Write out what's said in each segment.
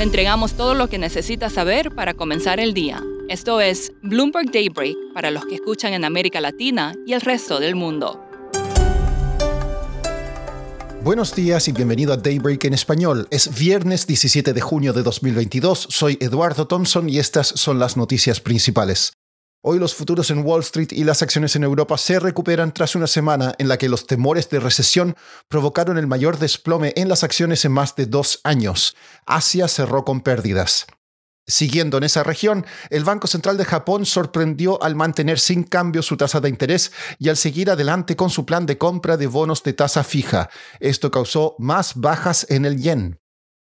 Le entregamos todo lo que necesita saber para comenzar el día. Esto es Bloomberg Daybreak para los que escuchan en América Latina y el resto del mundo. Buenos días y bienvenido a Daybreak en español. Es viernes 17 de junio de 2022. Soy Eduardo Thompson y estas son las noticias principales. Hoy los futuros en Wall Street y las acciones en Europa se recuperan tras una semana en la que los temores de recesión provocaron el mayor desplome en las acciones en más de dos años. Asia cerró con pérdidas. Siguiendo en esa región, el Banco Central de Japón sorprendió al mantener sin cambio su tasa de interés y al seguir adelante con su plan de compra de bonos de tasa fija. Esto causó más bajas en el yen.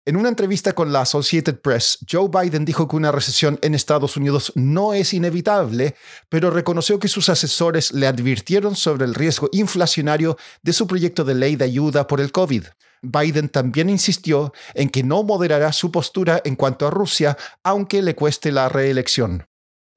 En una entrevista con la Associated Press, Joe Biden dijo que una recesión en Estados Unidos no es inevitable, pero reconoció que sus asesores le advirtieron sobre el riesgo inflacionario de su proyecto de ley de ayuda por el COVID. Biden también insistió en que no moderará su postura en cuanto a Rusia, aunque le cueste la reelección.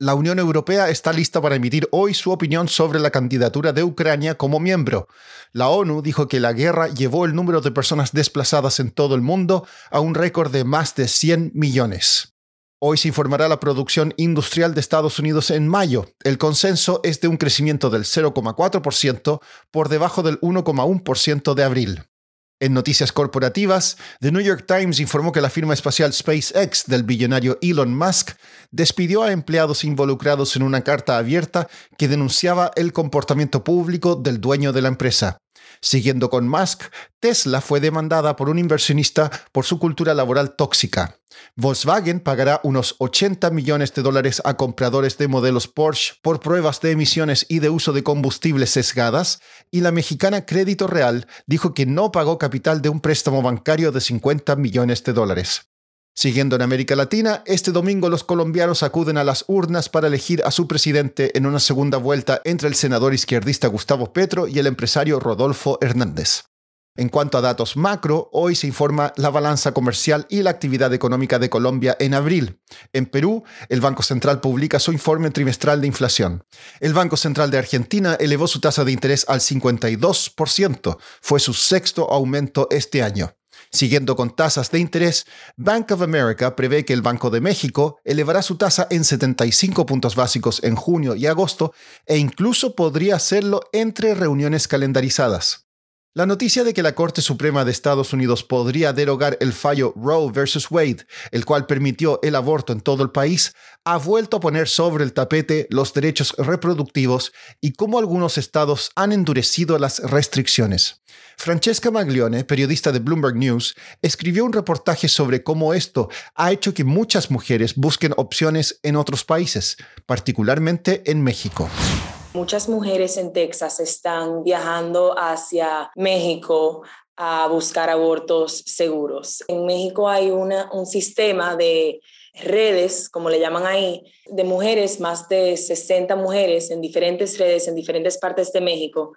La Unión Europea está lista para emitir hoy su opinión sobre la candidatura de Ucrania como miembro. La ONU dijo que la guerra llevó el número de personas desplazadas en todo el mundo a un récord de más de 100 millones. Hoy se informará la producción industrial de Estados Unidos en mayo. El consenso es de un crecimiento del 0,4% por debajo del 1,1% de abril. En noticias corporativas, The New York Times informó que la firma espacial SpaceX del billonario Elon Musk despidió a empleados involucrados en una carta abierta que denunciaba el comportamiento público del dueño de la empresa. Siguiendo con Musk, Tesla fue demandada por un inversionista por su cultura laboral tóxica. Volkswagen pagará unos 80 millones de dólares a compradores de modelos Porsche por pruebas de emisiones y de uso de combustibles sesgadas, y la mexicana Crédito Real dijo que no pagó capital de un préstamo bancario de 50 millones de dólares. Siguiendo en América Latina, este domingo los colombianos acuden a las urnas para elegir a su presidente en una segunda vuelta entre el senador izquierdista Gustavo Petro y el empresario Rodolfo Hernández. En cuanto a datos macro, hoy se informa la balanza comercial y la actividad económica de Colombia en abril. En Perú, el Banco Central publica su informe trimestral de inflación. El Banco Central de Argentina elevó su tasa de interés al 52%. Fue su sexto aumento este año. Siguiendo con tasas de interés, Bank of America prevé que el Banco de México elevará su tasa en 75 puntos básicos en junio y agosto e incluso podría hacerlo entre reuniones calendarizadas. La noticia de que la Corte Suprema de Estados Unidos podría derogar el fallo Roe vs. Wade, el cual permitió el aborto en todo el país, ha vuelto a poner sobre el tapete los derechos reproductivos y cómo algunos estados han endurecido las restricciones. Francesca Maglione, periodista de Bloomberg News, escribió un reportaje sobre cómo esto ha hecho que muchas mujeres busquen opciones en otros países, particularmente en México. Muchas mujeres en Texas están viajando hacia México a buscar abortos seguros. En México hay una, un sistema de redes, como le llaman ahí, de mujeres, más de 60 mujeres en diferentes redes en diferentes partes de México,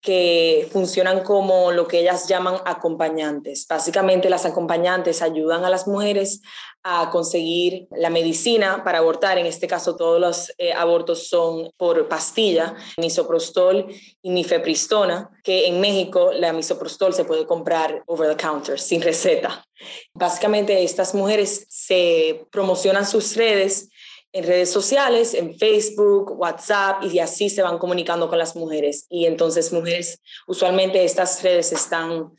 que funcionan como lo que ellas llaman acompañantes. Básicamente las acompañantes ayudan a las mujeres a conseguir la medicina para abortar. En este caso todos los eh, abortos son por pastilla, misoprostol y mifepristona, que en México la misoprostol se puede comprar over the counter, sin receta. Básicamente estas mujeres se promocionan sus redes en redes sociales, en Facebook, WhatsApp, y así se van comunicando con las mujeres. Y entonces mujeres, usualmente estas redes están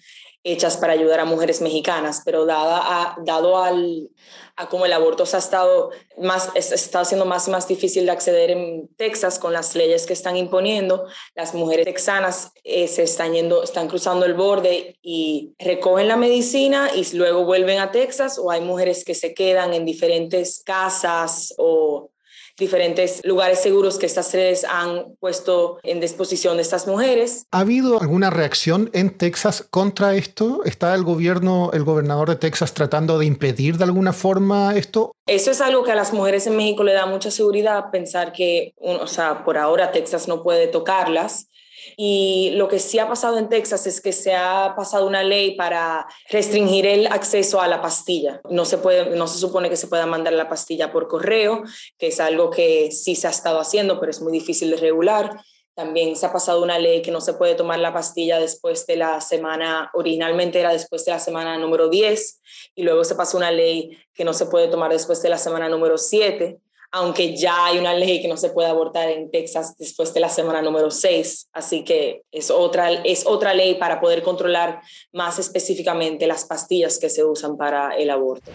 hechas para ayudar a mujeres mexicanas, pero dada a, dado al, a cómo el aborto se ha estado, más, está siendo más y más difícil de acceder en Texas con las leyes que están imponiendo, las mujeres texanas eh, se están yendo, están cruzando el borde y recogen la medicina y luego vuelven a Texas o hay mujeres que se quedan en diferentes casas o diferentes lugares seguros que estas redes han puesto en disposición de estas mujeres. ¿Ha habido alguna reacción en Texas contra esto? ¿Está el gobierno, el gobernador de Texas tratando de impedir de alguna forma esto? Eso es algo que a las mujeres en México le da mucha seguridad, pensar que, o sea, por ahora Texas no puede tocarlas y lo que sí ha pasado en Texas es que se ha pasado una ley para restringir el acceso a la pastilla. No se, puede, no se supone que se pueda mandar la pastilla por correo, que es algo que sí se ha estado haciendo, pero es muy difícil de regular. También se ha pasado una ley que no se puede tomar la pastilla después de la semana, originalmente era después de la semana número 10, y luego se pasó una ley que no se puede tomar después de la semana número 7 aunque ya hay una ley que no se puede abortar en Texas después de la semana número 6. Así que es otra, es otra ley para poder controlar más específicamente las pastillas que se usan para el aborto.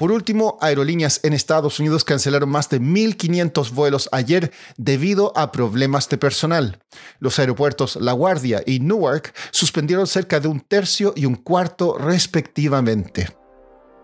Por último, aerolíneas en Estados Unidos cancelaron más de 1.500 vuelos ayer debido a problemas de personal. Los aeropuertos La Guardia y Newark suspendieron cerca de un tercio y un cuarto respectivamente.